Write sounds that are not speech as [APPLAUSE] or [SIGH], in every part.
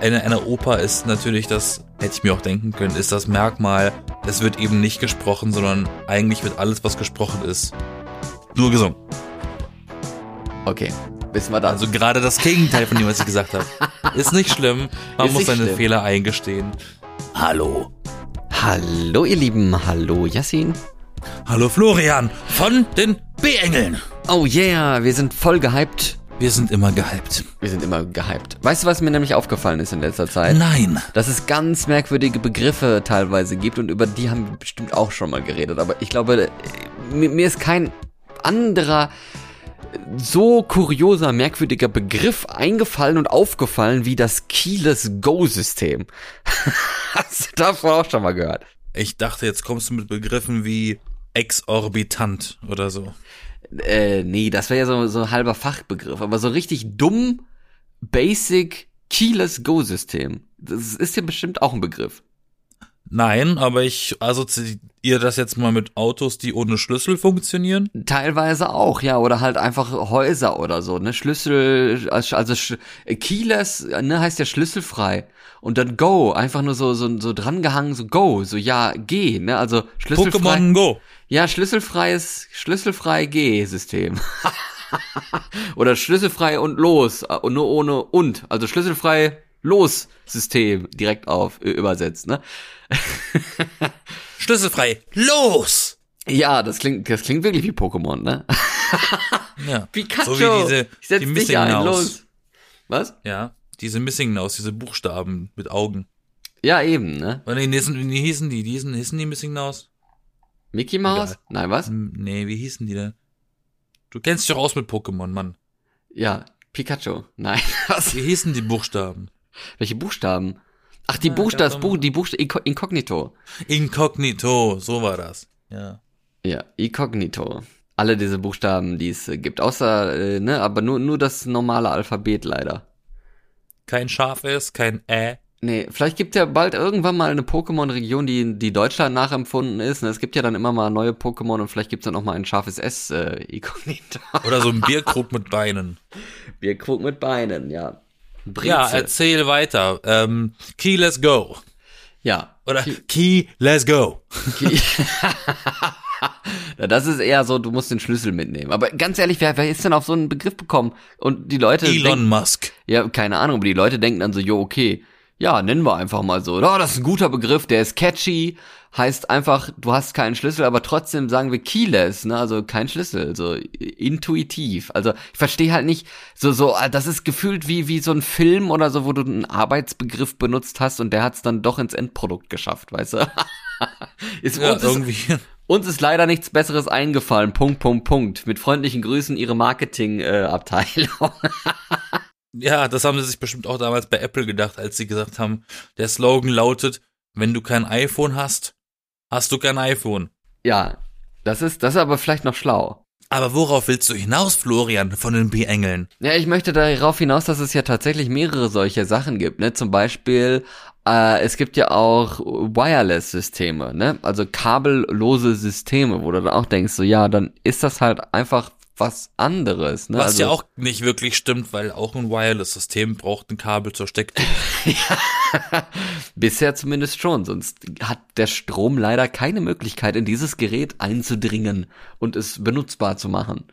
einer, einer Oper ist natürlich das, hätte ich mir auch denken können, ist das Merkmal, es wird eben nicht gesprochen, sondern eigentlich wird alles, was gesprochen ist, nur gesungen. Okay, wissen wir das. Also gerade das Gegenteil von dem, was ich gesagt habe. [LAUGHS] Ist nicht schlimm, man Ist muss seine schlimm. Fehler eingestehen. Hallo. Hallo ihr Lieben, hallo Yassin. Hallo Florian von den B-Engeln. Oh yeah, wir sind voll gehypt. Wir sind immer gehypt. Wir sind immer gehypt. Weißt du, was mir nämlich aufgefallen ist in letzter Zeit? Nein. Dass es ganz merkwürdige Begriffe teilweise gibt und über die haben wir bestimmt auch schon mal geredet. Aber ich glaube, äh, mir, mir ist kein anderer so kurioser, merkwürdiger Begriff eingefallen und aufgefallen wie das Keyless Go-System. [LAUGHS] Hast du davon auch schon mal gehört? Ich dachte, jetzt kommst du mit Begriffen wie exorbitant oder so. Äh, nee, das wäre ja so, so ein halber Fachbegriff. Aber so richtig dumm, basic, Keyless Go-System. Das ist ja bestimmt auch ein Begriff. Nein, aber ich assoziiere das jetzt mal mit Autos, die ohne Schlüssel funktionieren. Teilweise auch, ja, oder halt einfach Häuser oder so, ne, Schlüssel, also sch- Keyless, ne, heißt ja schlüsselfrei. Und dann Go, einfach nur so, so, so drangehangen, so Go, so ja, G, ne, also schlüsselfrei. Pokémon Go. Ja, schlüsselfreies, schlüsselfrei G-System. [LAUGHS] oder schlüsselfrei und los, äh, und nur ohne und, also schlüsselfrei los System direkt auf, übersetzt, ne. [LAUGHS] Schlüsselfrei. Los! Ja, das klingt, das klingt wirklich wie Pokémon, ne? [LAUGHS] Ja. [LAUGHS] Pikachu, So wie diese, ich setz die dich Missing ein, Nows. los. Was? Ja. Diese Missing Nows, diese Buchstaben mit Augen. Ja, eben, ne? Nee, wie hießen, wie hießen die? Die hießen, hießen die Missing Nows? Mickey Mouse? Egal. Nein, was? Hm, Nee, wie hießen die denn? Du kennst dich doch aus mit Pokémon, Mann. Ja, Pikachu. Nein, was? Wie hießen die Buchstaben? Welche Buchstaben? Ach, die Ja, Buchstaben, ganz Buch, die Buchstaben, Inko- Inkognito. Inkognito, so war das. Ja. Ja, Inkognito. Alle diese Buchstaben, die es äh, gibt. Außer, äh, ne, aber nur, nur das normale Alphabet leider. Kein Schaf ist, kein Ä. Nee, vielleicht gibt ja bald irgendwann mal eine Pokémon-Region, die, die Deutschland nachempfunden ist. Ne? Es gibt ja dann immer mal neue Pokémon und vielleicht gibt's dann auch mal ein scharfes S, äh. Oder so ein [LAUGHS] Bierkrug mit Beinen. Bierkrug mit Beinen, ja. Brezel. Ja, erzähl weiter. Ähm, Key, let's go. ja. Oder Key, let's go. [LAUGHS] Ja, das ist eher so, du musst den Schlüssel mitnehmen. Aber ganz ehrlich, wer, wer ist denn auf so einen Begriff gekommen? Und die Leute Elon denken, Musk. ja, keine Ahnung, aber die Leute denken dann so, jo, okay, ja, nennen wir einfach mal so. Oh, das ist ein guter Begriff, der ist catchy, heißt einfach, du hast keinen Schlüssel, aber trotzdem sagen wir keyless, ne, also kein Schlüssel, so intuitiv. Also ich verstehe halt nicht, so, so, ah, das ist gefühlt wie, wie so ein Film oder so, wo du einen Arbeitsbegriff benutzt hast und der hat es dann doch ins Endprodukt geschafft, weißt du? [LAUGHS] ist, Ja, uns, ist, irgendwie. uns ist leider nichts Besseres eingefallen. Punkt, Punkt, Punkt. Mit freundlichen Grüßen Ihre Marketing-Abteilung. [LAUGHS] Ja, das haben sie sich bestimmt auch damals bei Apple gedacht, als sie gesagt haben, der Slogan lautet, wenn du kein iPhone hast, hast du kein iPhone. ja, das ist, das ist aber vielleicht noch schlau. Aber worauf willst du hinaus, Florian, von den B-Engeln? Ja, ich möchte darauf hinaus, dass es ja tatsächlich mehrere solche Sachen gibt, ne? Zum Beispiel, äh, es gibt ja auch Wireless-Systeme, ne? Also kabellose Systeme, wo du dann auch denkst, so ja, dann ist das halt einfach was anderes, ne? Was also, ja auch nicht wirklich stimmt, weil auch ein Wireless-System braucht ein Kabel zur Steckdose. [LAUGHS] Bisher zumindest schon, sonst hat der Strom leider keine Möglichkeit, in dieses Gerät einzudringen und es benutzbar zu machen.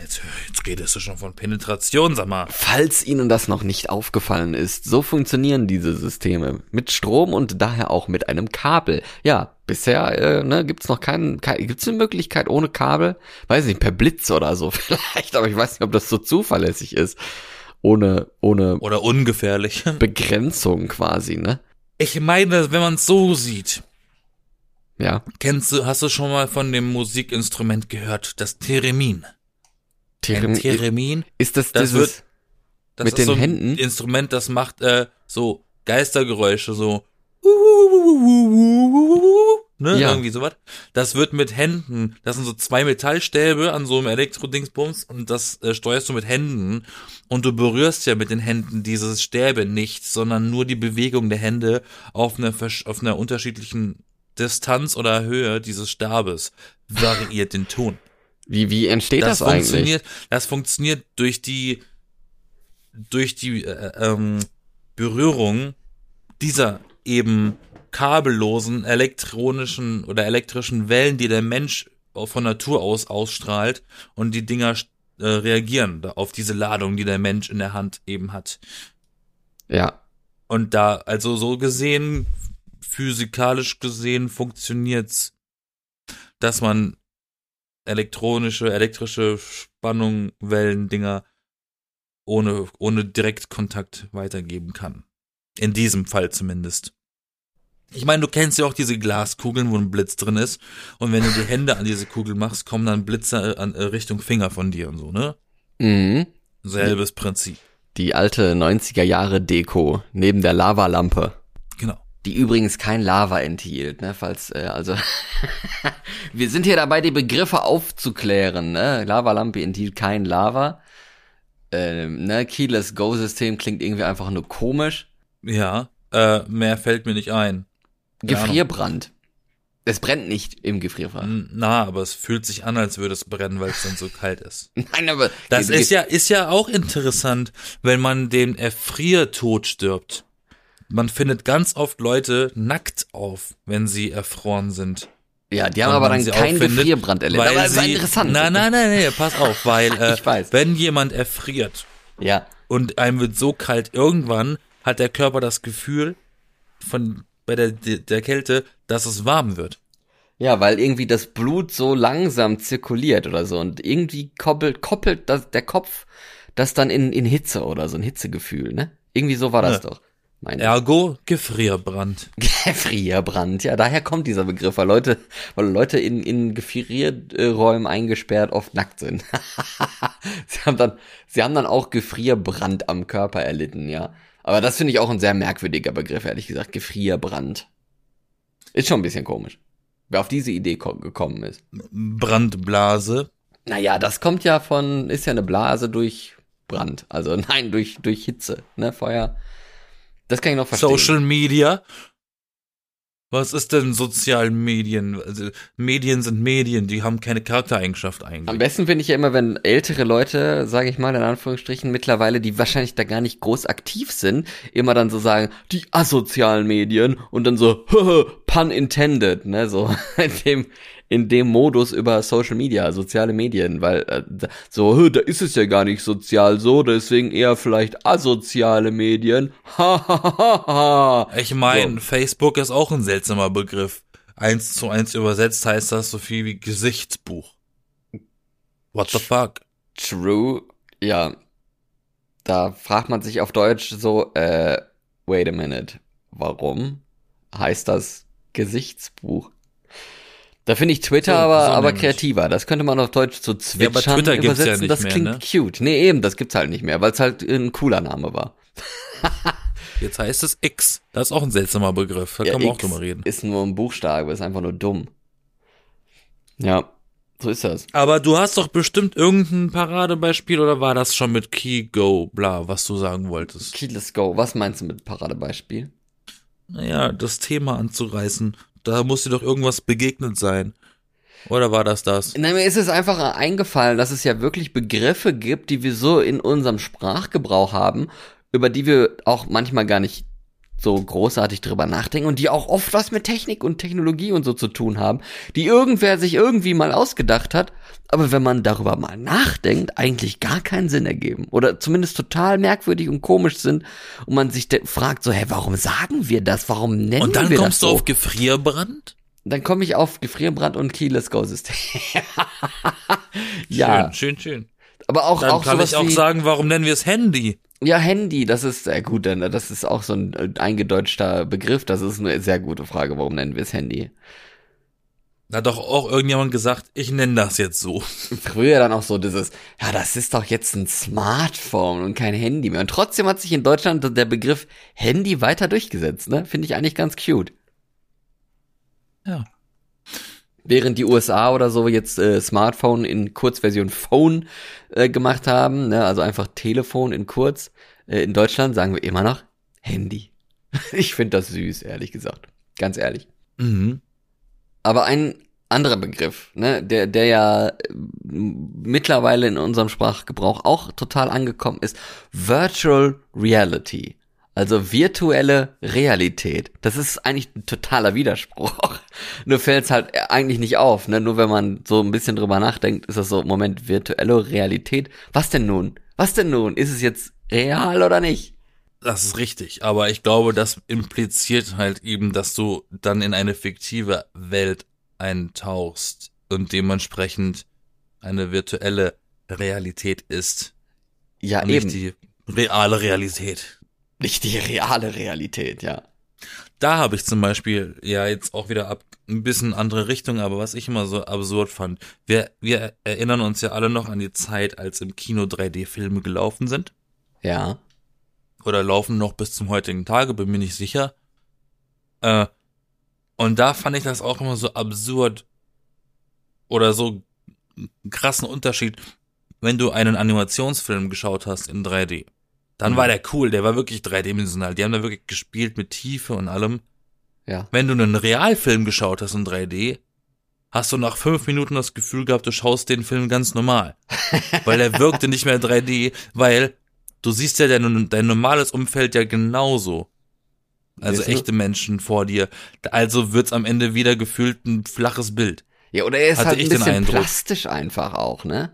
Jetzt, jetzt redest du schon von Penetration, sag mal. Falls Ihnen das noch nicht aufgefallen ist, so funktionieren diese Systeme. Mit Strom und daher auch mit einem Kabel. Ja, bisher äh, ne, gibt's noch keinen, kein, gibt's eine Möglichkeit ohne Kabel? Weiß nicht, per Blitz oder so [LAUGHS] vielleicht, aber ich weiß nicht, ob das so zuverlässig ist. Ohne, ohne Oder ungefährlich. [LAUGHS] Begrenzung quasi, ne? Ich meine, wenn man es so sieht, Ja. kennst du, hast du schon mal von dem Musikinstrument gehört, das Theremin? Theremin, Theremin? ist das, Das dieses, wird- Das Mit ist den so ein Händen? Instrument, das macht äh, so Geistergeräusche, so ne, Ja. irgendwie sowas. Das wird mit Händen, das sind so zwei Metallstäbe an so einem Elektrodingsbums und das äh, steuerst du mit Händen und du berührst ja mit den Händen dieses Stäbe nicht, sondern nur die Bewegung der Hände auf einer, auf einer unterschiedlichen Distanz oder Höhe dieses Stabes variiert den Ton. Wie, wie entsteht das, Das, eigentlich? funktioniert, das funktioniert durch die, durch die, äh, ähm, Berührung dieser eben kabellosen elektronischen oder elektrischen Wellen, die der Mensch von Natur aus ausstrahlt und die Dinger äh, reagieren auf diese Ladung, die der Mensch in der Hand eben hat. Ja. Und da, also so gesehen, physikalisch gesehen, funktioniert's, dass man elektronische, elektrische Spannung, Wellen, Dinger ohne, ohne Direktkontakt weitergeben kann. In diesem Fall zumindest. Ich meine, du kennst ja auch diese Glaskugeln, wo ein Blitz drin ist. Und wenn du die Hände an diese Kugel machst, kommen dann Blitze äh, an, äh, Richtung Finger von dir und so, ne? Mhm. Selbes Prinzip. Die alte 90er Jahre Deko neben der Lavalampe. Die übrigens kein Lava enthielt, ne? Falls, äh, also [LAUGHS] wir sind hier dabei, die Begriffe aufzuklären, ne? Lavalampe enthielt kein Lava. Ähm, ne, Keyless Go-System klingt irgendwie einfach nur komisch. Ja, äh, mehr fällt mir nicht ein. Gefrierbrand. Es brennt nicht im Gefrierfach. Na, aber es fühlt sich an, als würde es brennen, weil es dann so kalt ist. [LAUGHS] Nein, aber Das ist ja, ist ja auch interessant, wenn man den Erfriertod stirbt. Man findet ganz oft Leute nackt auf, wenn sie erfroren sind. ja, die haben aber dann keinen Gefrierbrand erlebt. Weil Aber ist sie, interessant. Nein, nein, nein, nein, pass auf, weil [LAUGHS] äh, wenn jemand erfriert Ja, und einem wird so kalt, irgendwann hat der Körper das Gefühl von bei der, der Kälte, dass es warm wird. Ja, weil irgendwie das Blut so langsam zirkuliert oder so und irgendwie koppelt, koppelt das, der Kopf das dann in, in Hitze oder so ein Hitzegefühl, ne? Irgendwie so war das Ja. doch. Mein Ergo Gefrierbrand. [LAUGHS] Gefrierbrand, ja, daher kommt dieser Begriff, weil Leute, weil Leute in, in Gefrierräumen eingesperrt oft nackt sind. [LAUGHS] sie haben dann, sie haben dann auch Gefrierbrand am Körper erlitten, ja. Aber das finde ich auch ein sehr merkwürdiger Begriff, ehrlich gesagt. Gefrierbrand. Ist schon ein bisschen komisch. Wer auf diese Idee ko- gekommen ist. Brandblase. Naja, das kommt ja von, ist ja eine Blase durch Brand. Also [LAUGHS] nein, durch, durch Hitze, ne, Feuer. Das kann ich noch verstehen. Social Media. Was ist denn sozialen Medien? Also, Medien sind Medien, die haben keine Charaktereigenschaft Am eigentlich. besten finde ich ja immer, wenn ältere Leute, sage ich mal in Anführungsstrichen, mittlerweile, die wahrscheinlich da gar nicht groß aktiv sind, immer dann so sagen, die asozialen Medien und dann so, [LAUGHS] pun intended, ne, so [LAUGHS] in dem, in dem Modus über Social Media, soziale Medien, weil äh, so, "Hö, da ist es ja gar nicht sozial so, deswegen eher vielleicht asoziale Medien. [LAUGHS] Ha ha ha ha. Ich meine, So. Facebook ist auch ein seltsamer Begriff. Eins zu eins übersetzt heißt das so viel wie Gesichtsbuch. What the fuck? True, ja. Da fragt man sich auf Deutsch so, äh, wait a minute, warum heißt das Gesichtsbuch? Da finde ich Twitter So, aber, so aber kreativer. Das könnte man auf Deutsch zu Ja, aber zwitschern Twitter gibt's ja übersetzen. nicht das mehr, klingt ne? cute. Nee, eben, das gibt's halt nicht mehr, weil es halt ein cooler Name war. [LAUGHS] Jetzt heißt es X. Das ist auch ein seltsamer Begriff. Da Ja, kann man auch X drüber reden. Ist nur ein Buchstabe, ist einfach nur dumm. Ja, so ist das. Aber du hast doch bestimmt irgendein Paradebeispiel oder war das schon mit Key Go, bla, was du sagen wolltest? Keyless Go, was meinst du mit Paradebeispiel? Naja, das Thema anzureißen. Da muss dir doch irgendwas begegnet sein. Oder war das das? Nein, mir ist es einfach eingefallen, dass es ja wirklich Begriffe gibt, die wir so in unserem Sprachgebrauch haben, über die wir auch manchmal gar nicht so großartig drüber nachdenken und die auch oft was mit Technik und Technologie und so zu tun haben, die irgendwer sich irgendwie mal ausgedacht hat, aber wenn man darüber mal nachdenkt, eigentlich gar keinen Sinn ergeben oder zumindest total merkwürdig und komisch sind und man sich fragt so, hä, warum sagen wir das? Warum nennen Und dann wir kommst das du so? auf Gefrierbrand? Dann komme ich auf Gefrierbrand und Keyless Go System. [LAUGHS] ja, Schön, schön, schön. aber auch Dann auch kann ich auch sagen, warum nennen wir es Handy? Ja Handy, das ist sehr gut, denn das ist auch so ein äh, eingedeutschter Begriff. Das ist eine sehr gute Frage. Warum nennen wir es Handy? Da hat doch auch irgendjemand gesagt, ich nenne das jetzt so. [LAUGHS] Früher dann auch so dieses, ja, das ist doch jetzt ein Smartphone und kein Handy mehr. Und trotzdem hat sich in Deutschland der Begriff Handy weiter durchgesetzt. Ne, finde ich eigentlich ganz cute. Ja. Während die USA oder so jetzt äh, Smartphone in Kurzversion Phone äh, gemacht haben, ne, also einfach Telefon in kurz, äh, in Deutschland sagen wir immer noch Handy. [LAUGHS] ich finde das süß, ehrlich gesagt. Ganz ehrlich. Mhm. Aber ein anderer Begriff, ne, der, der ja äh, mittlerweile in unserem Sprachgebrauch auch total angekommen ist, Virtual Reality. Also virtuelle Realität. Das ist eigentlich ein totaler Widerspruch. [LAUGHS] Nur fällt es halt eigentlich nicht auf. Ne? Nur wenn man so ein bisschen drüber nachdenkt, ist das so, Moment, virtuelle Realität. Was denn nun? Was denn nun? Ist es jetzt real oder nicht? Das ist richtig, aber ich glaube, das impliziert halt eben, dass du dann in eine fiktive Welt eintauchst und dementsprechend eine virtuelle Realität ist. Ja, eben. Nicht die reale Realität. Nicht die reale Realität, ja. Da habe ich zum Beispiel ja jetzt auch wieder ab ein bisschen andere Richtung, aber was ich immer so absurd fand. Wir, wir erinnern uns ja alle noch an die Zeit, als im Kino 3D-Filme gelaufen sind. Ja. Oder laufen noch bis zum heutigen Tage, bin mir nicht sicher. Äh, und da fand ich das auch immer so absurd oder so krassen Unterschied, wenn du einen Animationsfilm geschaut hast in 3D. Dann war der cool, der war wirklich dreidimensional. Die haben da wirklich gespielt mit Tiefe und allem. Ja. Wenn du einen Realfilm geschaut hast in 3D, hast du nach fünf Minuten das Gefühl gehabt, du schaust den Film ganz normal. [LAUGHS] weil er wirkte nicht mehr 3D, weil du siehst ja dein, dein normales Umfeld ja genauso. Also du? echte Menschen vor dir. Also wird's am Ende wieder gefühlt ein flaches Bild. Ja, oder er ist Hatte halt ein bisschen plastisch einfach auch, ne?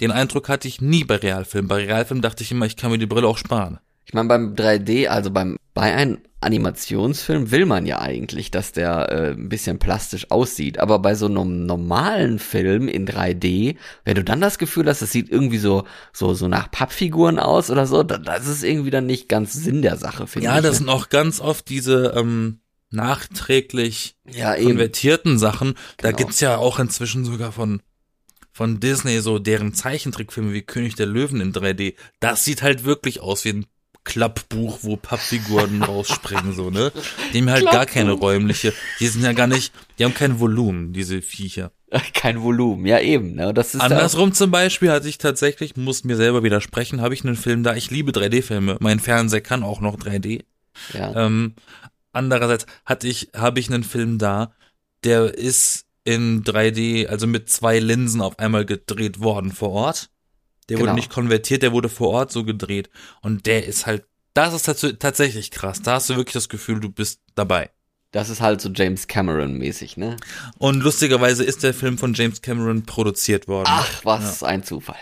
Den Eindruck hatte ich nie bei Realfilmen. Bei Realfilmen dachte ich immer, ich kann mir die Brille auch sparen. Ich meine, beim 3D, also beim bei einem Animationsfilm will man ja eigentlich, dass der äh, ein bisschen plastisch aussieht. Aber bei so einem normalen Film in 3D, wenn du dann das Gefühl hast, es sieht irgendwie so so so nach Pappfiguren aus oder so, dann, das ist irgendwie dann nicht ganz Sinn der Sache, finde Ja, ich. das ne? sind auch ganz oft diese ähm, nachträglich ja konvertierten Sachen. Da Genau. gibt's ja auch inzwischen sogar von von Disney so deren Zeichentrickfilme wie König der Löwen in 3D. Das sieht halt wirklich aus wie ein Klappbuch, wo Pappfiguren [LAUGHS] rausspringen, so, ne? Die haben halt gar keine räumliche, die sind ja gar nicht, die haben kein Volumen, diese Viecher. [LAUGHS] Kein Volumen, ja eben. Ne? Das ist Andersrum zum Beispiel hatte ich tatsächlich, muss mir selber widersprechen, habe ich einen Film da, ich liebe 3D-Filme, mein Fernseher kann auch noch 3D. ja. Ähm, andererseits hatte ich, habe ich einen Film da, der ist in 3D, also mit zwei Linsen auf einmal gedreht worden vor Ort. Der Genau. wurde nicht konvertiert, der wurde vor Ort so gedreht. Und der ist halt, das ist tats tatsächlich krass. Da hast du wirklich das Gefühl, du bist dabei. Das ist halt so James Cameron mäßig, ne? Und lustigerweise ist der Film von James Cameron produziert worden. Ach, was ein Zufall.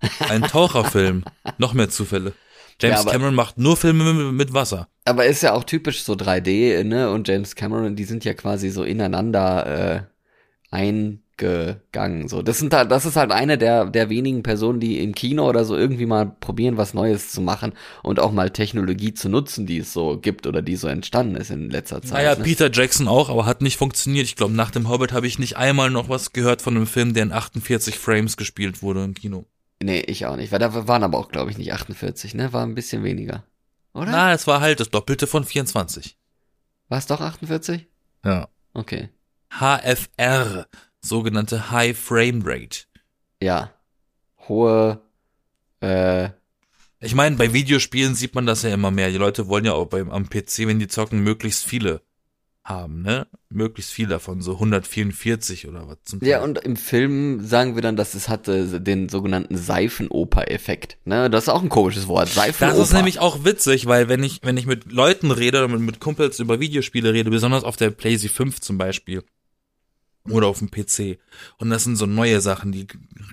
[LAUGHS] Ein Taucherfilm. Noch mehr Zufälle. James Ja, aber- Cameron macht nur Filme mit, mit Wasser. Aber ist ja auch typisch so 3D, ne? Und James Cameron, die sind ja quasi so ineinander äh, eingegangen. So, das sind halt, das ist halt eine der der wenigen Personen, die im Kino oder so irgendwie mal probieren, was Neues zu machen und auch mal Technologie zu nutzen, die es so gibt oder die so entstanden ist in letzter Zeit. Naja, ne? Peter Jackson auch, aber hat nicht funktioniert. Ich glaube, nach dem Hobbit habe ich nicht einmal noch was gehört von einem Film, der in 48 Frames gespielt wurde im Kino. Nee, ich auch nicht. Weil da waren aber auch, glaube ich, nicht 48, ne? War ein bisschen weniger. Oder? Na, es war halt das Doppelte von 24. War es doch 48? Ja. Okay. HFR, sogenannte High Frame Rate. Ja. Hohe, äh, Ich meine, bei Videospielen sieht man das ja immer mehr. Die Leute wollen ja auch beim, am PC, wenn die zocken, möglichst viele haben, ne? Möglichst viel davon, so 144 oder was zum Ja, Teil. und im Film sagen wir dann, dass es hatte den sogenannten Seifenoper-Effekt. Ne? Das ist auch ein komisches Wort. Seifenoper. Das ist nämlich auch witzig, weil wenn ich, wenn ich mit Leuten rede oder mit, mit Kumpels über Videospiele rede, besonders auf der PlayStation 5 zum Beispiel, oder auf dem PC, und das sind so neue Sachen, die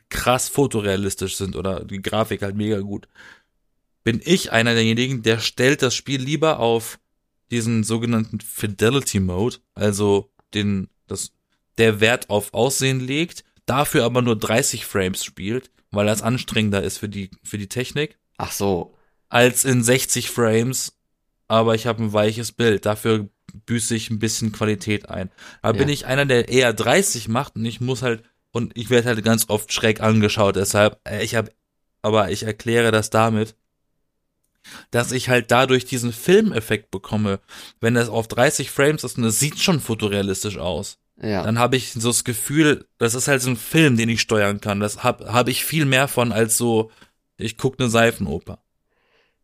krass fotorealistisch sind oder die Grafik halt mega gut, bin ich einer derjenigen, der stellt das Spiel lieber auf diesen sogenannten Fidelity Mode, also den, das, der Wert auf Aussehen legt, dafür aber nur 30 Frames spielt, weil das anstrengender ist für die, für die Technik Ach so. als in 60 Frames, aber ich habe ein weiches Bild. Dafür büße ich ein bisschen Qualität ein. Da bin Ja. ich einer, der eher 30 macht und ich muss halt und ich werde halt ganz oft schräg angeschaut. Deshalb, äh, ich habe, aber ich erkläre das damit, dass ich halt dadurch diesen Filmeffekt bekomme. Wenn das auf 30 Frames ist und es sieht schon fotorealistisch aus, Ja. dann habe ich so das Gefühl, das ist halt so ein Film, den ich steuern kann. Das habe hab ich viel mehr von als so, ich gucke eine Seifenoper.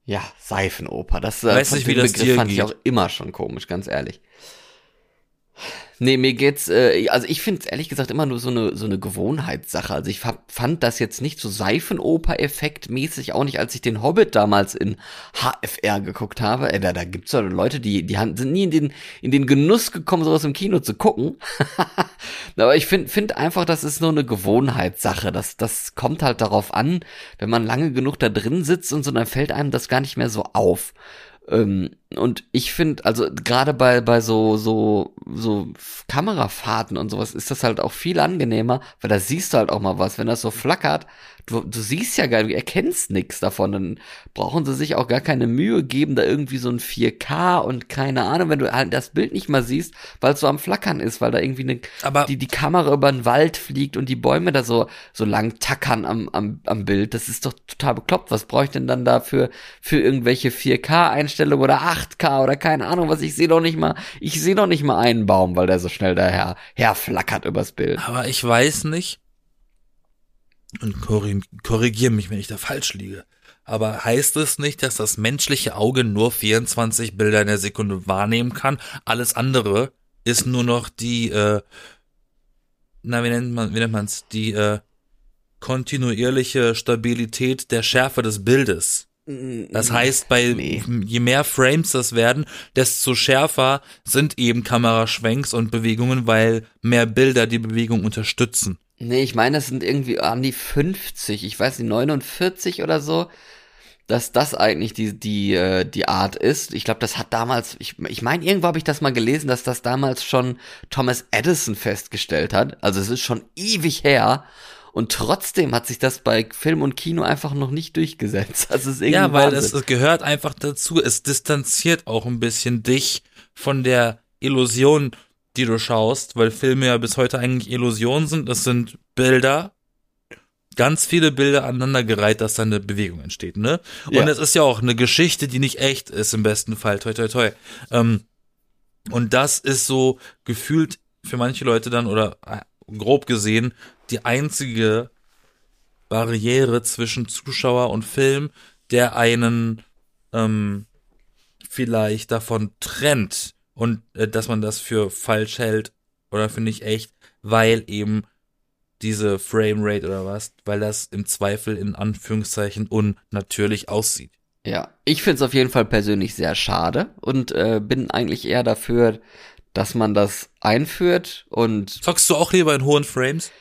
Ja, Seifenoper. Das äh, nicht, wie das Begriff fand ich geht. auch immer schon komisch, ganz ehrlich. Nee, mir geht's, äh, also ich finde es ehrlich gesagt immer nur so eine, so eine Gewohnheitssache. Also ich fand das jetzt nicht so Seifenoper-Effekt mäßig, auch nicht, als ich den Hobbit damals in HFR geguckt habe. Äh, da, da gibt's ja Leute, die, die sind nie in den, in den Genuss gekommen, sowas im Kino zu gucken. [LAUGHS] Aber ich finde find einfach, das ist nur eine Gewohnheitssache. Das, das kommt halt darauf an, wenn man lange genug da drin sitzt und so, dann fällt einem das gar nicht mehr so auf. Ähm, und ich finde, also gerade bei, bei so, so, so Kamerafahrten und sowas ist das halt auch viel angenehmer, weil da siehst du halt auch mal was. Wenn das so flackert, du, du siehst ja gar, du erkennst nichts davon, dann brauchen sie sich auch gar keine Mühe geben, da irgendwie so ein 4K und keine Ahnung, wenn du halt das Bild nicht mal siehst, weil es so am Flackern ist, weil da irgendwie eine, Aber die, die Kamera über den Wald fliegt und die Bäume da so, so lang tackern am, am, am Bild. Das ist doch total bekloppt. Was brauche ich denn dann dafür für irgendwelche 4K-Einstellungen oder 8K oder keine Ahnung was? Ich sehe doch nicht mal, ich sehe doch nicht mal einen Baum, weil der so schnell daher herflackert übers Bild. Aber ich weiß nicht, und korrigiere mich, wenn ich da falsch liege. Aber heißt es nicht, dass das menschliche Auge nur 24 Bilder in der Sekunde wahrnehmen kann? Alles andere ist nur noch die, äh, na, wie nennt man, wie nennt man's? Die, äh, kontinuierliche Stabilität der Schärfe des Bildes. Das heißt, bei nee. je mehr Frames das werden, desto schärfer sind eben Kameraschwenks und Bewegungen, weil mehr Bilder die Bewegung unterstützen. Nee, ich meine, es sind irgendwie an die 50, ich weiß nicht, 49 oder so, dass das eigentlich die, die, äh, die Art ist. Ich glaube, das hat damals, ich, ich meine, irgendwo habe ich das mal gelesen, dass das damals schon Thomas Edison festgestellt hat. Also es ist schon ewig her. Und trotzdem hat sich das bei Film und Kino einfach noch nicht durchgesetzt. Das ist irgendwie ja, weil es, es gehört einfach dazu. Es distanziert auch ein bisschen dich von der Illusion die du schaust, weil Filme ja bis heute eigentlich Illusionen sind. Das sind Bilder, ganz viele Bilder aneinandergereiht, dass da eine Bewegung entsteht, ne? Und es ist ja auch eine Geschichte, die nicht echt ist, im besten Fall, toi toi toi. Ähm, und das ist so gefühlt für manche Leute dann, oder grob gesehen, die einzige Barriere zwischen Zuschauer und Film, der einen ähm, vielleicht davon trennt, und äh, dass man das für falsch hält oder finde ich echt, weil eben diese Framerate oder was, weil das im Zweifel in Anführungszeichen unnatürlich aussieht. Ja, ich finde es auf jeden Fall persönlich sehr schade und äh, bin eigentlich eher dafür, dass man das einführt und. Zockst du auch lieber in hohen Frames?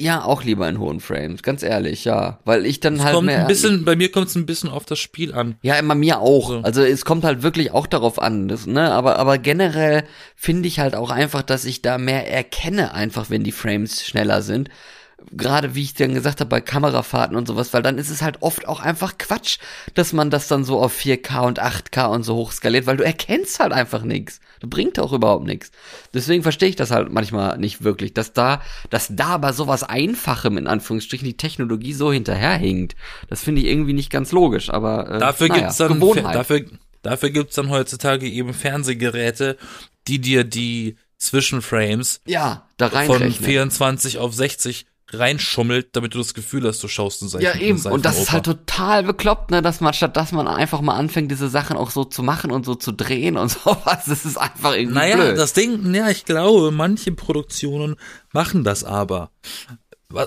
Ja, auch lieber in hohen Frames, ganz ehrlich, ja, weil ich dann es halt kommt mehr ein bisschen, bei mir kommt es ein bisschen auf das Spiel an. Ja, immer mir auch. So. Also es kommt halt wirklich auch darauf an, das, ne, aber aber generell finde ich halt auch einfach, dass ich da mehr erkenne, einfach wenn die Frames schneller sind gerade wie ich dann gesagt habe, bei Kamerafahrten und sowas, weil dann ist es halt oft auch einfach Quatsch, dass man das dann so auf 4K und 8K und so hoch skaliert, weil du erkennst halt einfach nichts. Du bringt auch überhaupt nichts. Deswegen verstehe ich das halt manchmal nicht wirklich, dass da, dass da aber sowas Einfachem in Anführungsstrichen die Technologie so hinterherhinkt. Das finde ich irgendwie nicht ganz logisch, aber äh, dafür naja, gibt's dann Gewohnheit. dafür dafür gibt's dann heutzutage eben Fernsehgeräte, die dir die Zwischenframes ja, da von 24 auf 60 reinschummelt, damit du das Gefühl hast, du schaust eine Seite. Ja, eben. Und das ist halt total bekloppt, ne, dass man, statt dass man einfach mal anfängt, diese Sachen auch so zu machen und so zu drehen und [LAUGHS] sowas, das ist einfach irgendwie Naja, blöd. das Ding, ja, ich glaube, manche Produktionen machen das aber.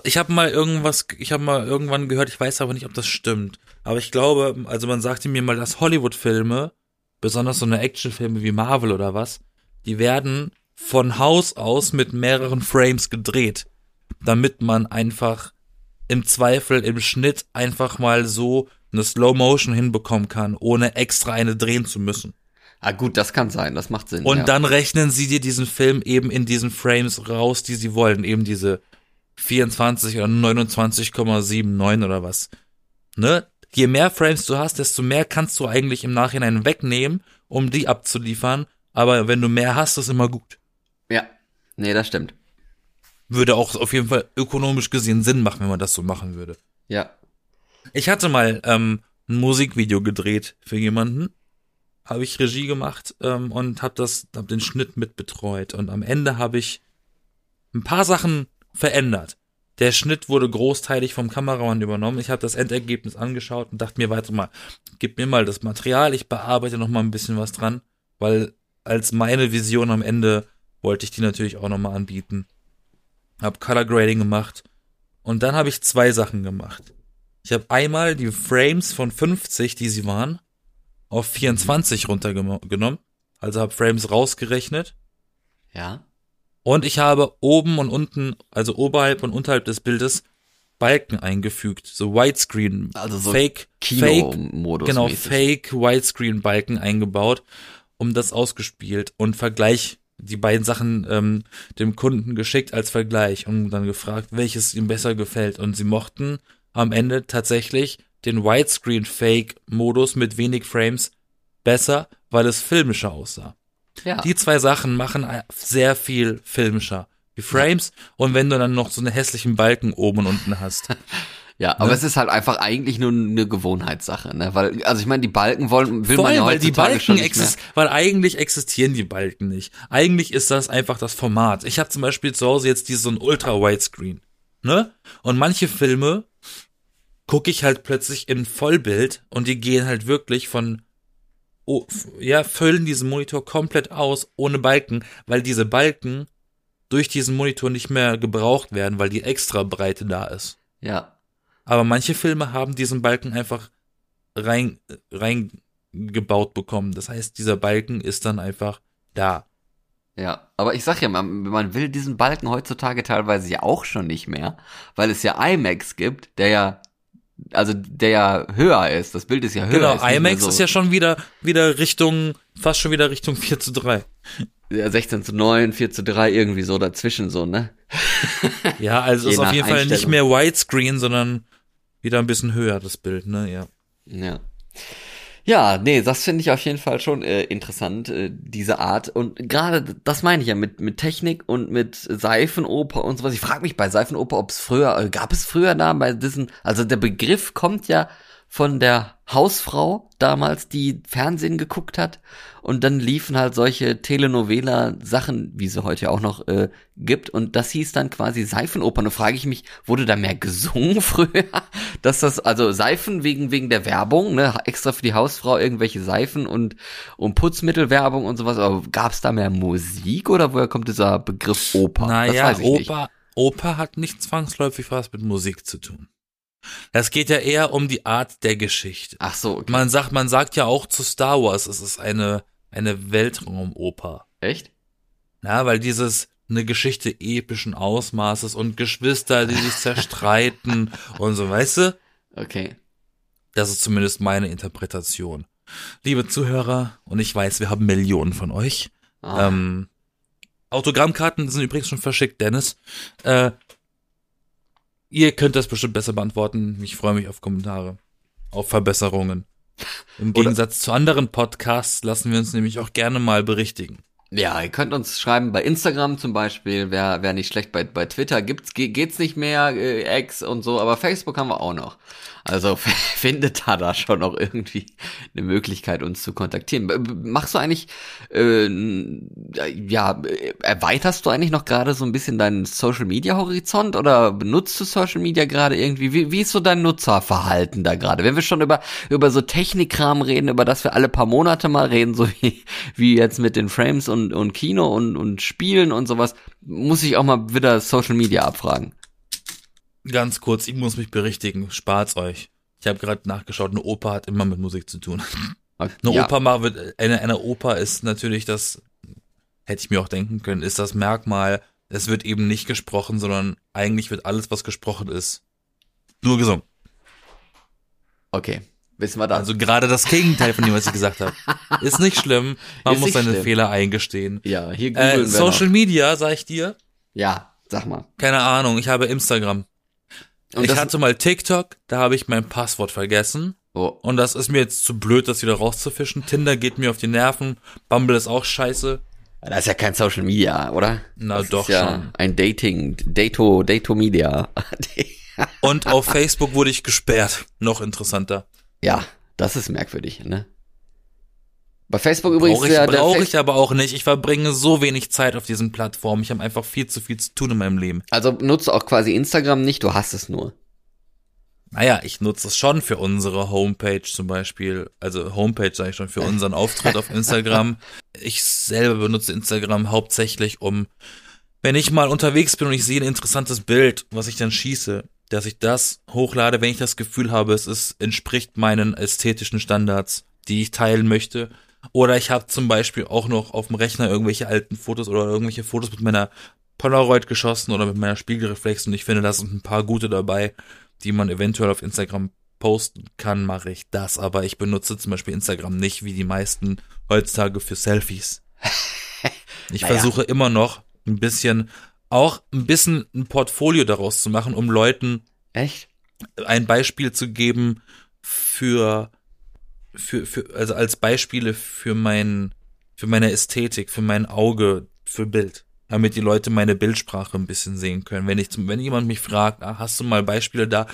Ich habe mal irgendwas, ich habe mal irgendwann gehört, ich weiß aber nicht, ob das stimmt. Aber ich glaube, also man sagte mir mal, dass Hollywood-Filme, besonders so eine Actionfilme wie Marvel oder was, die werden von Haus aus mit mehreren Frames gedreht damit man einfach im Zweifel im Schnitt einfach mal so eine Slow Motion hinbekommen kann, ohne extra eine drehen zu müssen. Ah gut, das kann sein, das macht Sinn. Und ja. dann rechnen sie dir diesen Film eben in diesen Frames raus, die sie wollen, eben diese 24 oder 29,79 oder was. Ne? Je mehr Frames du hast, desto mehr kannst du eigentlich im Nachhinein wegnehmen, um die abzuliefern. Aber wenn du mehr hast, ist immer gut. Ja, nee, das stimmt würde auch auf jeden Fall ökonomisch gesehen Sinn machen, wenn man das so machen würde. Ja. Ich hatte mal ähm, ein Musikvideo gedreht für jemanden, habe ich Regie gemacht ähm, und habe das, habe den Schnitt mit betreut und am Ende habe ich ein paar Sachen verändert. Der Schnitt wurde großteilig vom Kameramann übernommen. Ich habe das Endergebnis angeschaut und dachte mir, warte mal, gib mir mal das Material, ich bearbeite noch mal ein bisschen was dran, weil als meine Vision am Ende wollte ich die natürlich auch nochmal anbieten. Hab Color Grading gemacht. Und dann habe ich zwei Sachen gemacht. Ich habe einmal die Frames von 50, die sie waren, auf 24 runtergenommen. Also habe Frames rausgerechnet. Ja. Und ich habe oben und unten, also oberhalb und unterhalb des Bildes, Balken eingefügt. So Widescreen, Also so Fake, Fake, genau, mäßig. Fake Widescreen Balken eingebaut, um das ausgespielt und Vergleich die beiden Sachen ähm, dem Kunden geschickt als Vergleich und dann gefragt, welches ihm besser gefällt und sie mochten am Ende tatsächlich den Widescreen Fake Modus mit wenig Frames besser, weil es filmischer aussah. Ja. Die zwei Sachen machen sehr viel filmischer. Die Frames und wenn du dann noch so eine hässlichen Balken oben und unten hast. [LAUGHS] Ja, aber Ne? es ist halt einfach eigentlich nur eine Gewohnheitssache, ne? Weil, also ich meine, die Balken wollen, will Vor man ja weil die schon Balken nicht mehr. exist weil eigentlich existieren die Balken nicht. Eigentlich ist das einfach das Format. Ich habe zum Beispiel zu Hause jetzt dieses so ein Ultra Widescreen, ne? Und manche Filme gucke ich halt plötzlich in Vollbild und die gehen halt wirklich von oh, ja, füllen diesen Monitor komplett aus ohne Balken, weil diese Balken durch diesen Monitor nicht mehr gebraucht werden, weil die extra Breite da ist. Ja. Aber manche Filme haben diesen Balken einfach rein, reingebaut bekommen. Das heißt, dieser Balken ist dann einfach da. Ja, aber ich sag ja, man, man will diesen Balken heutzutage teilweise ja auch schon nicht mehr, weil es ja IMAX gibt, der ja, also der ja höher ist. Das Bild ist ja höher. Genau, ist IMAX so, ist ja schon wieder, wieder Richtung, fast schon wieder Richtung 4 zu 3. ja 16 zu 9, 4 zu 3, irgendwie so dazwischen so, ne? Ja, also [LAUGHS] ist auf jeden Fall nicht mehr Widescreen, sondern wieder ein bisschen höher, das Bild, ne, ja. Ja. Ja, nee, das finde ich auf jeden Fall schon äh, interessant, äh, diese Art. Und gerade das meine ich ja mit, mit Technik und mit Seifenoper und sowas. Ich frage mich bei Seifenoper, ob es früher, äh, gab es früher da bei diesen, also der Begriff kommt ja von der Hausfrau damals, die Fernsehen geguckt hat. Und dann liefen halt solche Telenovela-Sachen, wie sie heute auch noch äh, gibt. Und das hieß dann quasi Seifenopern. Da frage ich mich, wurde da mehr gesungen [LAUGHS] früher? Dass das, also Seifen wegen, wegen der Werbung, ne? Extra für die Hausfrau irgendwelche Seifen und, und Putzmittelwerbung und sowas. Aber gab es da mehr Musik oder woher kommt dieser Begriff Oper? Naja, weiß ich nicht. Oper, Oper hat nicht zwangsläufig was mit Musik zu tun. Das geht ja eher um die Art der Geschichte. Ach so, okay. Man sagt, man sagt ja auch zu Star Wars, es ist eine, eine Weltraumoper. Echt? Ja, weil dieses eine Geschichte epischen Ausmaßes und Geschwister, die sich zerstreiten [LAUGHS] und so, weißt du? Okay. Das ist zumindest meine Interpretation. Liebe Zuhörer, und ich weiß, wir haben Millionen von euch. Ah, Ähm, Autogrammkarten sind übrigens schon verschickt, Dennis. Äh, ihr könnt das bestimmt besser beantworten. Ich freue mich auf Kommentare, auf Verbesserungen. Im Oder- Gegensatz zu anderen Podcasts lassen wir uns nämlich auch gerne mal berichtigen. Ja, ihr könnt uns schreiben bei Instagram zum Beispiel, wäre wär nicht schlecht. Bei, bei Twitter gibt's, ge- geht's nicht mehr, äh, X und so, aber Facebook haben wir auch noch. Also [LAUGHS] findet da da schon noch irgendwie eine Möglichkeit, uns zu kontaktieren. Machst du eigentlich, äh, ja, erweiterst du eigentlich noch gerade so ein bisschen deinen Social Media Horizont oder benutzt du Social Media gerade irgendwie? Wie, wie ist so dein Nutzerverhalten da gerade? Wenn wir schon über, über so Technikkram reden, über das wir alle paar Monate mal reden, [LAUGHS] so wie, wie jetzt mit den Frames und, und Kino und, und Spielen und sowas, muss ich auch mal wieder Social Media abfragen. Ganz kurz, ich muss mich berichtigen. Spart's euch. Ich habe gerade nachgeschaut, eine Oper hat immer mit Musik zu tun. Eine ja. Oper mal wird, eine, eine Oper ist natürlich das, hätte ich mir auch denken können, ist das Merkmal, es wird eben nicht gesprochen, sondern eigentlich wird alles, was gesprochen ist, nur gesungen. Okay, wissen wir da. Also gerade das Gegenteil von dem, was ich gesagt habe. [LAUGHS] Ist nicht schlimm. Man Ist muss seine schlimm. Fehler eingestehen. ja, hier googeln Äh, Social noch. Media, sag ich dir, Ja, sag mal. keine Ahnung, ich habe Instagram. Und ich hatte mal TikTok, da habe ich mein Passwort vergessen. Oh, Und das ist mir jetzt zu blöd, das wieder rauszufischen. Tinder geht mir auf die Nerven. Bumble ist auch scheiße. das ist ja kein Social Media, oder? Na das doch ist ja schon. Ein Dating, Dato, Dato Media. Und auf Facebook wurde ich gesperrt. Noch interessanter. ja, das ist merkwürdig, ne? Bei Facebook übrigens Brauche ich, ja Face- ich aber auch nicht. Ich verbringe so wenig Zeit auf diesen Plattformen. Ich habe einfach viel zu viel zu tun in meinem Leben. Also nutzt auch quasi Instagram nicht, du hast es nur. Naja, ich nutze es schon für unsere Homepage zum Beispiel. Also Homepage sage ich schon, für [LAUGHS] unseren Auftritt auf Instagram. Ich selber benutze Instagram hauptsächlich, um, wenn ich mal unterwegs bin und ich sehe ein interessantes Bild, was ich dann schieße, dass ich das hochlade, wenn ich das Gefühl habe, es ist, entspricht meinen ästhetischen Standards, die ich teilen möchte. Oder ich habe zum Beispiel auch noch auf dem Rechner irgendwelche alten Fotos oder irgendwelche Fotos mit meiner Polaroid geschossen oder mit meiner Spiegelreflex und ich finde, da sind ein paar gute dabei, die man eventuell auf Instagram posten kann, mache ich das. Aber ich benutze zum Beispiel Instagram nicht wie die meisten heutzutage für Selfies. [LAUGHS] Ich naja. versuche immer noch ein bisschen, auch ein bisschen ein Portfolio daraus zu machen, um Leuten Echt? ein Beispiel zu geben für, für, für, also als Beispiele für mein, für meine Ästhetik, für mein Auge, für Bild damit die Leute meine Bildsprache ein bisschen sehen können. Wenn ich zum, wenn jemand mich fragt, ah, hast du mal Beispiele da,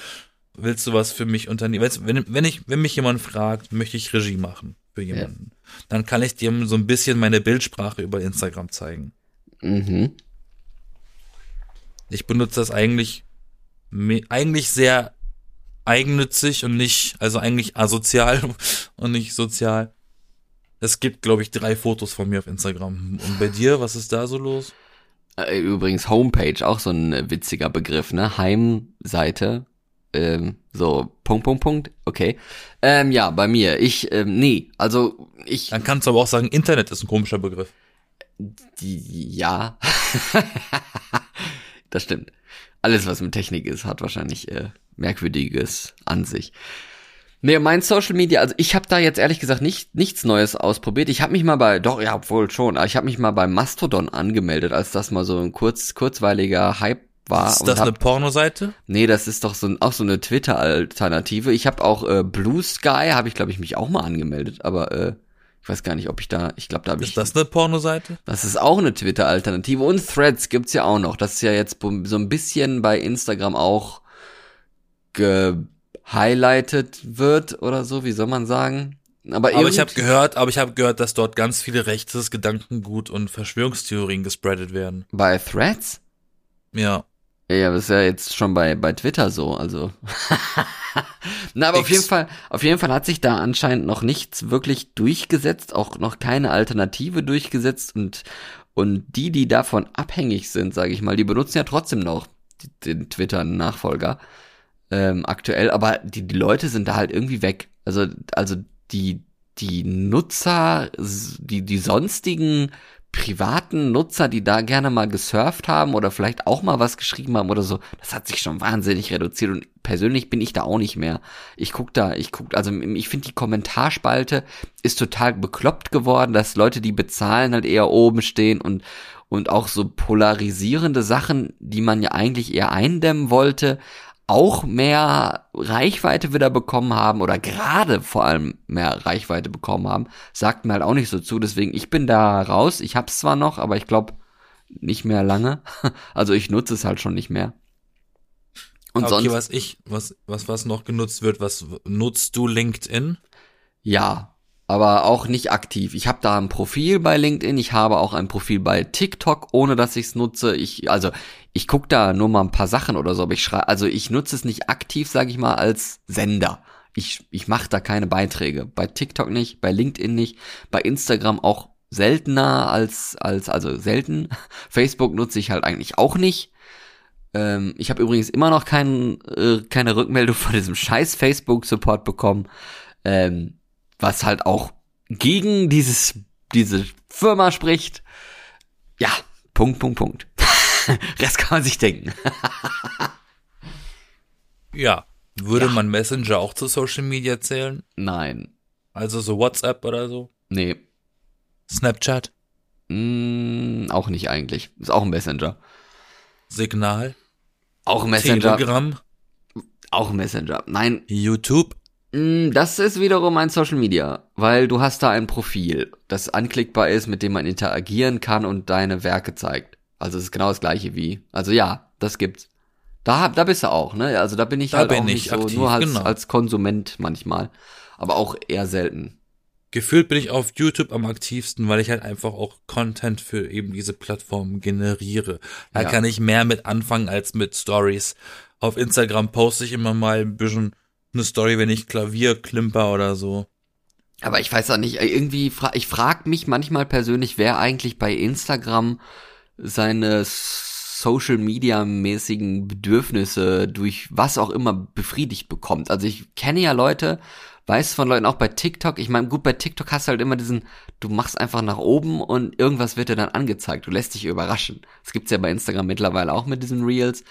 willst du was für mich unternehmen? Wenn, wenn ich, wenn mich jemand fragt, möchte ich Regie machen für jemanden, ja. dann kann ich dir so ein bisschen meine Bildsprache über Instagram zeigen. Mhm. Ich benutze das eigentlich, eigentlich sehr eigennützig und nicht, also eigentlich asozial [LAUGHS] und nicht sozial. Es gibt, glaube ich, drei Fotos von mir auf Instagram. Und bei dir, was ist da so los? Äh, übrigens Homepage, auch so ein äh, witziger Begriff, ne? Heimseite. Ähm, so, Punkt, Punkt, Punkt, okay. Ähm, ja, bei mir, ich, ähm, nee, also ich. Dann kannst du aber auch sagen, Internet ist ein komischer Begriff. Die, ja. [LAUGHS] das stimmt. Alles, was mit Technik ist, hat wahrscheinlich äh, Merkwürdiges an sich. Nee, mein Social Media, also ich habe da jetzt ehrlich gesagt nicht nichts Neues ausprobiert. Ich habe mich mal bei, doch, ja, wohl schon, aber ich habe mich mal bei Mastodon angemeldet, als das mal so ein kurz kurzweiliger Hype war. Ist das hab, eine Pornoseite? Nee, das ist doch so auch so eine Twitter-Alternative. Ich habe auch äh, Blue Sky, habe ich glaube ich mich auch mal angemeldet, aber äh, ich weiß gar nicht, ob ich da, ich glaube, da habe ich. Ist das eine Pornoseite? Das ist auch eine Twitter-Alternative und Threads gibt's ja auch noch. Das ist ja jetzt so ein bisschen bei Instagram auch ge highlighted wird oder so, wie soll man sagen? Aber, aber ich habe gehört, aber ich habe gehört, dass dort ganz viele rechtes Gedankengut und Verschwörungstheorien gespreadet werden. Bei Threads? Ja. Ja, das ist ja jetzt schon bei bei Twitter so, also. [LAUGHS] Na, aber X. auf jeden Fall, auf jeden Fall hat sich da anscheinend noch nichts wirklich durchgesetzt, auch noch keine Alternative durchgesetzt und und die, die davon abhängig sind, sage ich mal, die benutzen ja trotzdem noch den Twitter-Nachfolger ähm, aktuell, aber die, die Leute sind da halt irgendwie weg. Also, also die, die Nutzer, die, die sonstigen privaten Nutzer, die da gerne mal gesurft haben oder vielleicht auch mal was geschrieben haben oder so, das hat sich schon wahnsinnig reduziert und persönlich bin ich da auch nicht mehr. Ich guck da, ich guck, also ich finde die Kommentarspalte ist total bekloppt geworden, dass Leute, die bezahlen, halt eher oben stehen und und auch so polarisierende Sachen, die man ja eigentlich eher eindämmen wollte, auch mehr Reichweite wieder bekommen haben oder gerade vor allem mehr Reichweite bekommen haben, sagt mir halt auch nicht so zu. Deswegen, ich bin da raus. Ich hab's zwar noch, aber ich glaube nicht mehr lange. [LAUGHS] Also ich nutze es halt schon nicht mehr. Und okay, sonst, was ich, was, was, was noch genutzt wird, was nutzt du LinkedIn? Ja, aber auch nicht aktiv. Ich habe da ein Profil bei LinkedIn, ich habe auch ein Profil bei TikTok, ohne dass ich es nutze. Ich also ich guck da nur mal ein paar Sachen oder so, aber ich schreibe also ich nutze es nicht aktiv, sage ich mal, als Sender. Ich ich mache da keine Beiträge. Bei TikTok nicht, bei LinkedIn nicht, bei Instagram auch seltener als als also selten. [LAUGHS] Facebook nutze ich halt eigentlich auch nicht. Ähm, ich habe übrigens immer noch kein, äh, keine Rückmeldung [LAUGHS] von diesem scheiß Facebook Support bekommen. Ähm, was halt auch gegen dieses, diese Firma spricht. Ja, Punkt, Punkt, Punkt. [LAUGHS] Rest kann man sich denken. [LAUGHS] ja, würde ja. man Messenger auch zu Social Media zählen? Nein. Also so WhatsApp oder so? Nee. Snapchat? Mm, auch nicht eigentlich. Ist auch ein Messenger. Signal? Auch ein Messenger. Telegram? Auch ein Messenger. Nein. YouTube? Mm, das ist wiederum ein Social Media, weil du hast da ein Profil, das anklickbar ist, mit dem man interagieren kann und deine Werke zeigt. Also es ist genau das gleiche wie. Also ja, das gibt's. Da, da bist du auch, ne? Also da bin ich da halt bin auch nicht so, aktiv, nur als, genau. als Konsument manchmal. Aber auch eher selten. gefühlt bin ich auf YouTube am aktivsten, weil ich halt einfach auch Content für eben diese Plattform generiere. Da Ja. kann ich mehr mit anfangen als mit Stories. Auf Instagram poste ich immer mal ein bisschen eine Story, wenn ich Klavier klimper oder so. Aber ich weiß auch nicht, irgendwie, fra ich frag mich manchmal persönlich, wer eigentlich bei Instagram seine Social Media mäßigen Bedürfnisse durch was auch immer befriedigt bekommt. Also ich kenne ja Leute, weiß von Leuten auch bei TikTok, ich meine, gut, bei TikTok hast du halt immer diesen, du machst einfach nach oben und irgendwas wird dir dann angezeigt, du lässt dich überraschen. Das gibt's ja bei Instagram mittlerweile auch mit diesen Reels.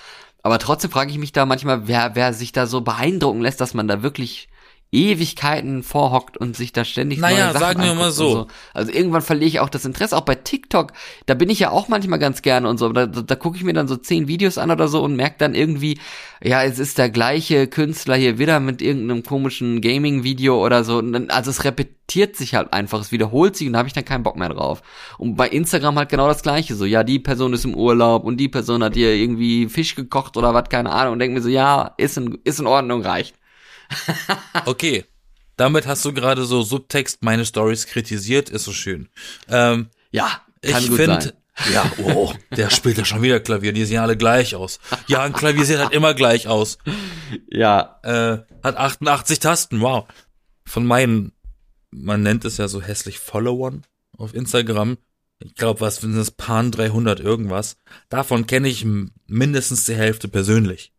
Aber trotzdem frage ich mich da manchmal, wer, wer sich da so beeindrucken lässt, dass man da wirklich Ewigkeiten vorhockt und sich da ständig Naja, neue Sachen sagen wir mal und so. Also irgendwann verliere ich auch das Interesse, auch bei TikTok. Da bin ich ja auch manchmal ganz gerne und so. Da, da, da gucke ich mir dann so zehn Videos an oder so und merke dann irgendwie, ja, es ist der gleiche Künstler hier wieder mit irgendeinem komischen Gaming-Video oder so. Und dann, also es repetiert sich halt einfach, es wiederholt sich und da habe ich dann keinen Bock mehr drauf. Und bei Instagram halt genau das gleiche. So, ja, die Person ist im Urlaub und die Person hat hier irgendwie Fisch gekocht oder was, keine Ahnung. Und denke mir so, ja, ist in, ist in Ordnung, reicht. Okay. Damit hast du gerade so Subtext meine Stories kritisiert, ist so schön. Ähm, Ja, kann ich finde, ja, oh, der spielt ja schon wieder Klavier, die sehen alle gleich aus. Ja, ein Klavier sieht halt immer gleich aus. Ja, Äh, hat 88 Tasten, wow. Von meinen, man nennt es ja so hässlich Followern auf Instagram. Ich glaube, was sind das, Pan 300 irgendwas. Davon kenne ich mindestens die Hälfte persönlich.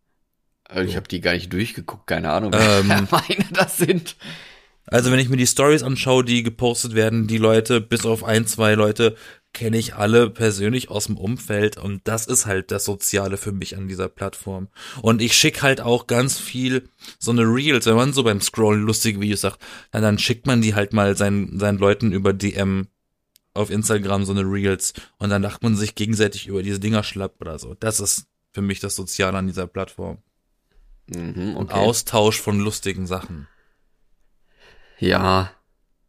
Also Ich habe die gar nicht durchgeguckt, keine Ahnung, Ähm. [LAUGHS] meine das sind. Also wenn ich mir die Stories anschaue, die gepostet werden, die Leute, bis auf ein, zwei Leute, kenne ich alle persönlich aus dem Umfeld und das ist halt das Soziale für mich an dieser Plattform. Und ich schick halt auch ganz viel so eine Reels, wenn man so beim Scrollen lustige Videos sagt, na, dann schickt man die halt mal seinen, seinen Leuten über DM auf Instagram so eine Reels und dann lacht man sich gegenseitig über diese Dinger schlapp oder so. Das ist für mich das Soziale an dieser Plattform. Mhm, Und okay. Austausch von lustigen Sachen. Ja,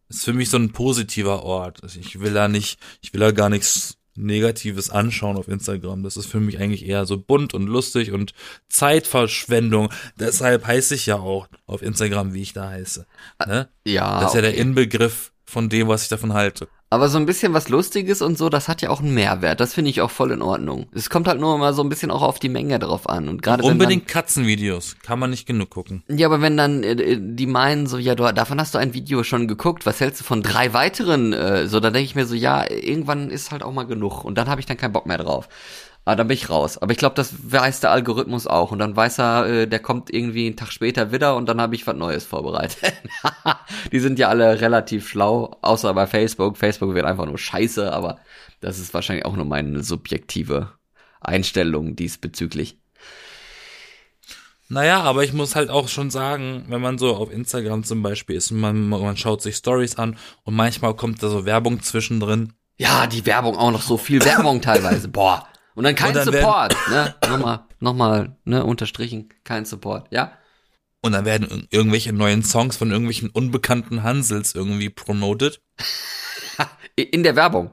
ist für mich so ein positiver Ort. Also Ich will da nicht, ich will da gar nichts Negatives anschauen auf Instagram. Das ist für mich eigentlich eher so bunt und lustig und Zeitverschwendung. Deshalb heiße ich ja auch auf Instagram, wie ich da heiße. Ne? ja. Das ist ja der. Inbegriff von dem, was ich davon halte. Aber so ein bisschen was Lustiges und so, das hat ja auch einen Mehrwert. Das finde ich auch voll in Ordnung. Es kommt halt nur immer so ein bisschen auch auf die Menge drauf an. Und gerade Unbedingt Katzenvideos. Kann man nicht genug gucken. dann, ja, aber wenn dann äh, äh, die meinen so, ja, du, davon hast du ein Video schon geguckt, was hältst du von drei weiteren? Äh, so, dann denke ich mir so, ja, irgendwann ist halt auch mal genug. Und dann habe ich dann keinen Bock mehr drauf. Ah, dann bin ich raus. Aber ich glaube, das weiß der Algorithmus auch. Und dann weiß er, äh, der kommt irgendwie einen Tag später wieder und dann habe ich was Neues vorbereitet. [LAUGHS] Die sind ja alle relativ schlau, außer bei Facebook. Facebook wird einfach nur scheiße, aber das ist wahrscheinlich auch nur meine subjektive Einstellung diesbezüglich. Naja, aber ich muss halt auch schon sagen, wenn man so auf Instagram zum Beispiel ist, man, man schaut sich Stories an und manchmal kommt da so Werbung zwischendrin. Ja, die Werbung auch noch so viel Werbung [LAUGHS] teilweise. Boah. Und dann kein Und dann Support, ne? [COUGHS] Nochmal, nochmal, ne, unterstrichen, kein Support, ja? Und dann werden ir- irgendwelche neuen Songs von irgendwelchen unbekannten Hansels irgendwie promotet. I- [LAUGHS] In der Werbung.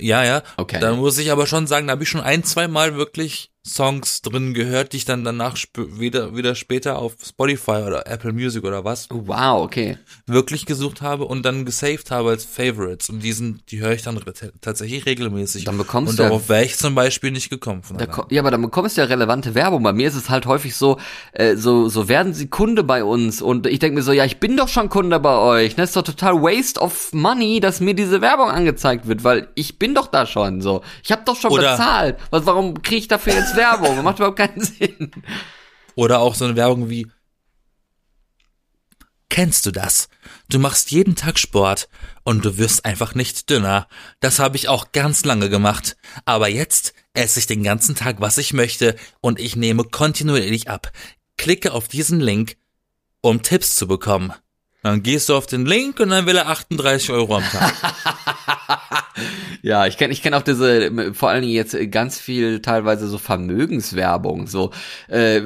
Ja, ja. Okay. Da muss ich aber schon sagen, da habe ich schon ein, zwei Mal wirklich Songs drin gehört, die ich dann danach wieder, wieder später auf Spotify oder Apple Music oder was Wow, okay. wirklich gesucht habe und dann gesaved habe als Favorites. Und die sind, die höre ich dann tatsächlich regelmäßig. Dann bekommst und du ja- darauf wäre ich zum Beispiel nicht gekommen. Von Da ja, aber dann bekommst du ja relevante Werbung. Bei mir ist es halt häufig so, äh, so, so werden sie Kunde bei uns und ich denke mir so, ja, ich bin doch schon Kunde bei euch. Das ist doch total waste of money, dass mir diese Werbung angezeigt wird, weil ich bin doch da schon so. Ich habe doch schon Oder- bezahlt. Was, warum kriege ich dafür jetzt Werbung? Macht überhaupt keinen Sinn. Oder auch so eine Werbung wie, kennst du das? Du machst jeden Tag Sport und du wirst einfach nicht dünner. Das habe ich auch ganz lange gemacht. Aber jetzt esse ich den ganzen Tag, was ich möchte und ich nehme kontinuierlich ab. Klicke auf diesen Link, um Tipps zu bekommen. Dann gehst du auf den Link und dann will er 38 Euro am Tag. [LAUGHS] Ja, ich kenne ich kenn auch diese, vor allen Dingen jetzt ganz viel teilweise so Vermögenswerbung. So, äh,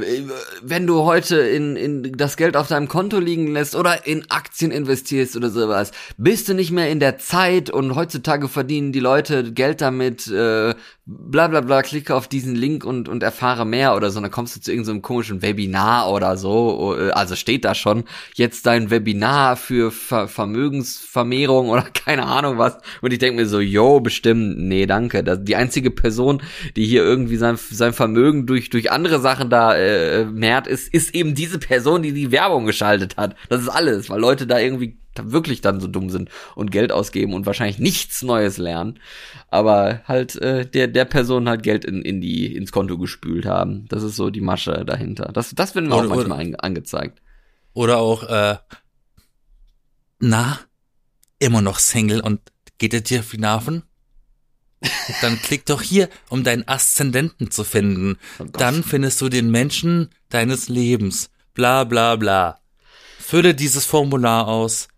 wenn du heute in, in das Geld auf deinem Konto liegen lässt oder in Aktien investierst oder sowas, bist du nicht mehr in der Zeit und heutzutage verdienen die Leute Geld damit, äh, bla bla bla, klicke auf diesen Link und, und erfahre mehr oder so, dann kommst du zu irgendeinem so komischen Webinar oder so, also steht da schon, jetzt dein Webinar für Ver Vermögensvermehrung oder [LAUGHS] keine Ahnung was und ich denke mir so, yo, bestimmt, nee, danke, das, die einzige Person, die hier irgendwie sein, sein Vermögen durch, durch andere Sachen da äh, mehrt, ist, ist eben diese Person, die die Werbung geschaltet hat. Das ist alles, weil Leute da irgendwie wirklich dann so dumm sind und Geld ausgeben und wahrscheinlich nichts Neues lernen, aber halt äh, der der Person halt Geld in, in die ins Konto gespült haben. Das ist so die Masche dahinter. Das das wird mir auch manchmal an, angezeigt. Oder auch äh, na immer noch Single und geht es dir auf die Nerven? Dann klick doch hier, um deinen Aszendenten zu finden. Oh Dann findest du den Menschen deines Lebens. Bla bla bla. Fülle dieses Formular aus.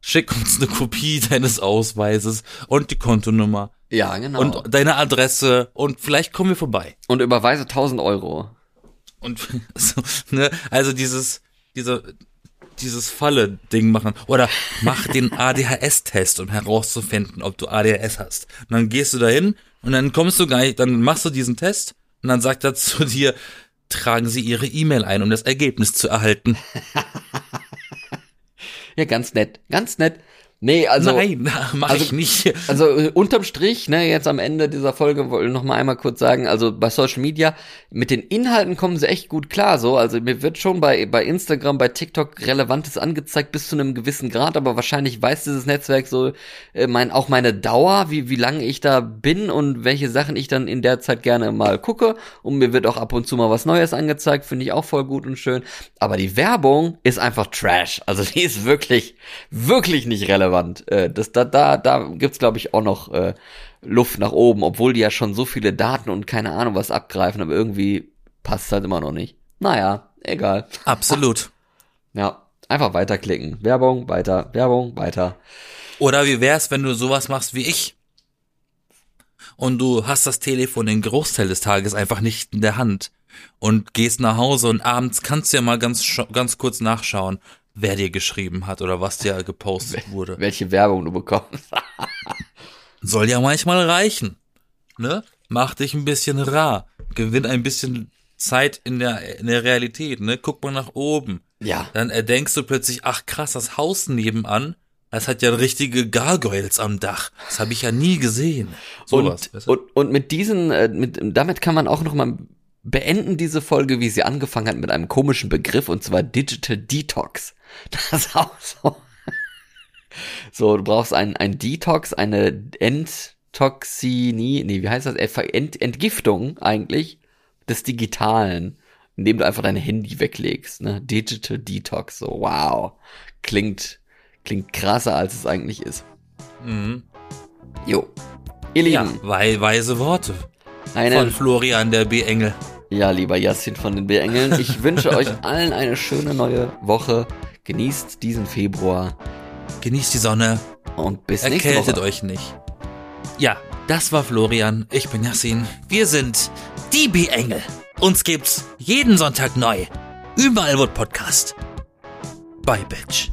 Schick uns eine Kopie [LAUGHS] deines Ausweises und die Kontonummer. Ja, genau. Und deine Adresse und vielleicht kommen wir vorbei. Und überweise 1000 Euro. Und [LAUGHS] so, ne, also dieses, dieser, dieses Falle-Ding machen. Oder mach den [LAUGHS] ADHS-Test, um herauszufinden, ob du ADHS hast. Und dann gehst du dahin und dann kommst du gar nicht, dann machst du diesen Test und dann sagt er zu dir, tragen Sie Ihre E-Mail ein, um das Ergebnis zu erhalten. [LAUGHS] ja, ganz nett, ganz nett. Nee, also. Nein, [LAUGHS] mach also, ich nicht. Also äh, unterm Strich, ne, jetzt am Ende dieser Folge wollte ich noch mal einmal kurz sagen, also bei Social Media, mit den Inhalten kommen sie echt gut klar, so. Also mir wird schon bei, bei Instagram, bei TikTok Relevantes angezeigt bis zu einem gewissen Grad, aber wahrscheinlich weiß dieses Netzwerk so, äh, mein, auch meine Dauer, wie, wie lange ich da bin und welche Sachen ich dann in der Zeit gerne mal gucke. Und mir wird auch ab und zu mal was Neues angezeigt, finde ich auch voll gut und schön. Aber die Werbung ist einfach Trash. Also die ist wirklich, wirklich nicht relevant relevant. Äh, das, da, da, da gibt's, glaube ich, auch noch äh, Luft nach oben, obwohl die ja schon so viele Daten und keine Ahnung was abgreifen, aber irgendwie passt halt immer noch nicht. Naja, egal. Absolut. [LAUGHS] Ja, einfach weiterklicken. Werbung, weiter, Werbung, weiter. Oder wie wär's, wenn du sowas machst wie ich? Und du hast das Telefon den Großteil des Tages einfach nicht in der Hand und gehst nach Hause und abends kannst du ja mal ganz, ganz kurz nachschauen, wer dir geschrieben hat oder was dir gepostet wurde. Welche Werbung du bekommst. [LAUGHS] Soll ja manchmal reichen. Ne? Mach dich ein bisschen rar. Gewinn ein bisschen Zeit in der, in der Realität, ne? Guck mal nach oben. Ja. Dann erdenkst du plötzlich, ach krass, das Haus nebenan, das hat ja richtige Gargoyles am Dach. Das habe ich ja nie gesehen. So und, was, und, und mit diesen, äh, mit, damit kann man auch noch mal beenden diese Folge, wie sie angefangen hat, mit einem komischen Begriff, und zwar Digital Detox. [LAUGHS] Das ist auch so. So, du brauchst ein, ein Detox, eine Enttoxinie, nee, wie heißt das? Ent, Entgiftung eigentlich des Digitalen, indem du einfach dein Handy weglegst, ne? Digital Detox, so, wow. Klingt, klingt krasser, als es eigentlich ist. Mhm. Jo. Ihr Lieben. Ja, weise Worte. Eine, von Florian der B-Engel. Ja, lieber Yassin von den B-Engeln, ich wünsche euch allen eine schöne neue Woche. Genießt diesen Februar. Genießt die Sonne. Und bis nächste Erkältet Woche. euch nicht. Ja, das war Florian. Ich bin Yassin. Wir sind die B-Engel. Uns gibt's jeden Sonntag neu. Überall wird Podcast. Bye, Bitch.